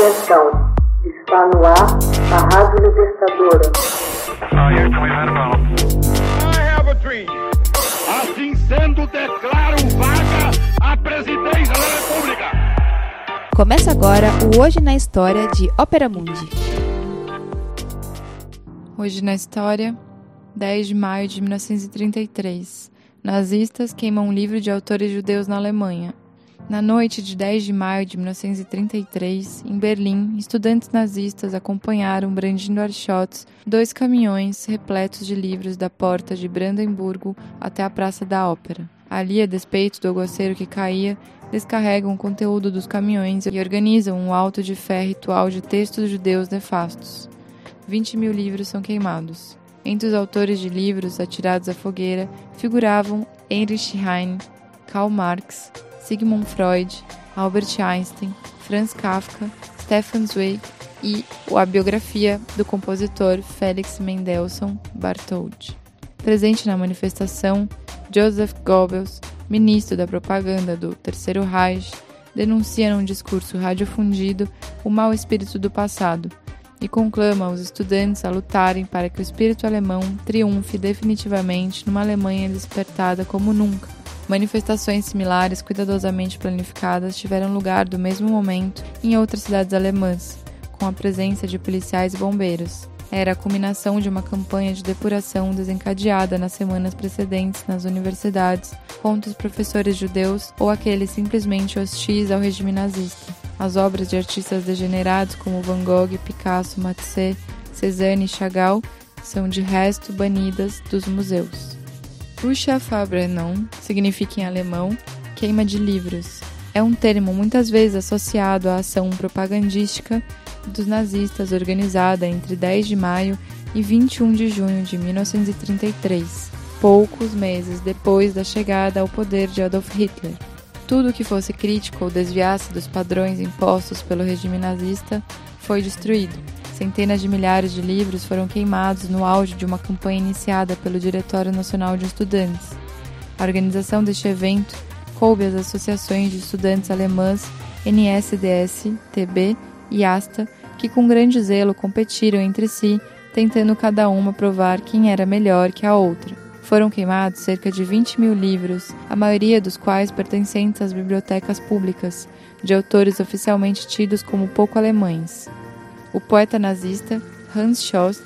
Atenção, está no ar a Rádio Libertadora. Assim sendo, declaro vaga a presidência da República. Começa agora o Hoje na História de Ópera Mundi. Hoje na História, 10 de maio de 1933. Nazistas queimam um livro de autores judeus na Alemanha. Na noite de 10 de maio de 1933, em Berlim, estudantes nazistas acompanharam, brandindo archotes, dois caminhões repletos de livros da porta de Brandemburgo até a Praça da Ópera. Ali, a despeito do aguaceiro que caía, descarregam o conteúdo dos caminhões e organizam um alto de fé ritual de textos judeus nefastos. 20 mil livros são queimados. Entre os autores de livros atirados à fogueira figuravam Heinrich Heine, Karl Marx, Sigmund Freud, Albert Einstein, Franz Kafka, Stefan Zweig e a biografia do compositor Felix Mendelssohn Bartholdy. Presente na manifestação, Joseph Goebbels, ministro da propaganda do Terceiro Reich, denuncia num discurso radiofundido o mau espírito do passado e conclama os estudantes a lutarem para que o espírito alemão triunfe definitivamente numa Alemanha despertada como nunca Manifestações similares, cuidadosamente planificadas, tiveram lugar do mesmo momento em outras cidades alemãs, com a presença de policiais e bombeiros. Era a culminação de uma campanha de depuração desencadeada nas semanas precedentes nas universidades contra os professores judeus ou aqueles simplesmente hostis ao regime nazista. As obras de artistas degenerados como Van Gogh, Picasso, Matisse, Cézanne e Chagall são de resto banidas dos museus. Fabrenung significa em alemão queima de livros. É um termo muitas vezes associado à ação propagandística dos nazistas organizada entre 10 de maio e 21 de junho de 1933, poucos meses depois da chegada ao poder de Adolf Hitler. Tudo que fosse crítico ou desviasse dos padrões impostos pelo regime nazista foi destruído. Centenas de milhares de livros foram queimados no auge de uma campanha iniciada pelo Diretório Nacional de Estudantes. A organização deste evento coube às associações de estudantes alemãs NSDS, TB e ASTA, que com grande zelo competiram entre si, tentando cada uma provar quem era melhor que a outra. Foram queimados cerca de 20 mil livros, a maioria dos quais pertencentes às bibliotecas públicas, de autores oficialmente tidos como pouco alemães. O poeta nazista Hans Schoss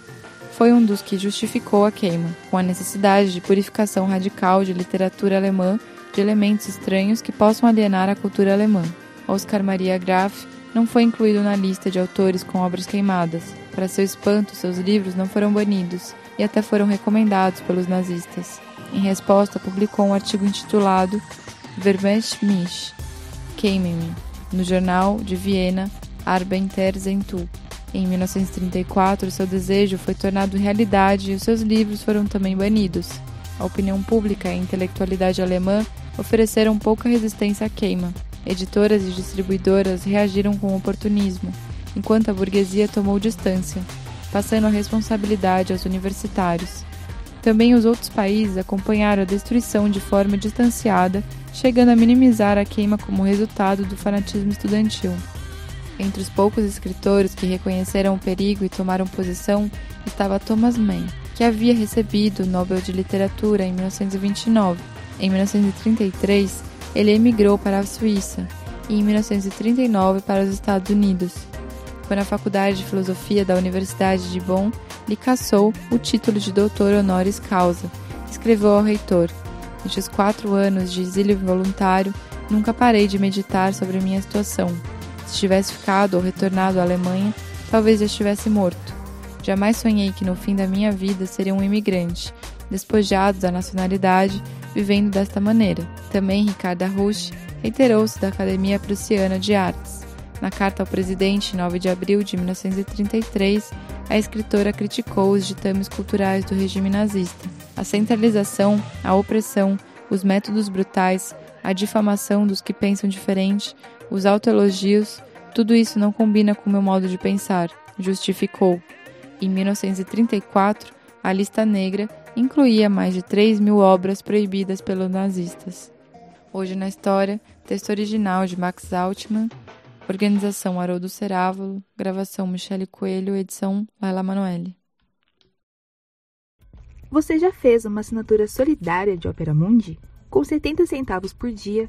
foi um dos que justificou a queima, com a necessidade de purificação radical de literatura alemã de elementos estranhos que possam alienar a cultura alemã. Oscar Maria Graf não foi incluído na lista de autores com obras queimadas. Para seu espanto, seus livros não foram banidos e até foram recomendados pelos nazistas. Em resposta, publicou um artigo intitulado Vermesch mich, Queime-me, no jornal de Viena Arbeiter-Zeitung. Em 1934, seu desejo foi tornado realidade e os seus livros foram também banidos. A opinião pública e a intelectualidade alemã ofereceram pouca resistência à queima. Editoras e distribuidoras reagiram com oportunismo, enquanto a burguesia tomou distância, passando a responsabilidade aos universitários. Também os outros países acompanharam a destruição de forma distanciada, chegando a minimizar a queima como resultado do fanatismo estudantil. Entre os poucos escritores que reconheceram o perigo e tomaram posição estava Thomas Mann, que havia recebido o Nobel de Literatura em 1929. Em 1933, ele emigrou para a Suíça e em 1939 para os Estados Unidos. Foi na Faculdade de Filosofia da Universidade de Bonn lhe caçou o título de doutor honoris causa. Escreveu ao reitor: Nestes quatro anos de exílio voluntário, nunca parei de meditar sobre minha situação se tivesse ficado ou retornado à Alemanha, talvez já estivesse morto. Jamais sonhei que no fim da minha vida seria um imigrante, despojado da nacionalidade, vivendo desta maneira. Também Ricardo Rusch reiterou-se da Academia Prussiana de Artes. Na carta ao presidente, 9 de abril de 1933, a escritora criticou os ditames culturais do regime nazista. A centralização, a opressão, os métodos brutais, a difamação dos que pensam diferente, os autoelogios, tudo isso não combina com meu modo de pensar, justificou. Em 1934, a lista negra incluía mais de 3 mil obras proibidas pelos nazistas. Hoje na história, texto original de Max Altman, Organização Haroldo Cerávulo, gravação Michele Coelho, edição Laila Manoeli. Você já fez uma assinatura solidária de Opera Mundi? Com 70 centavos por dia,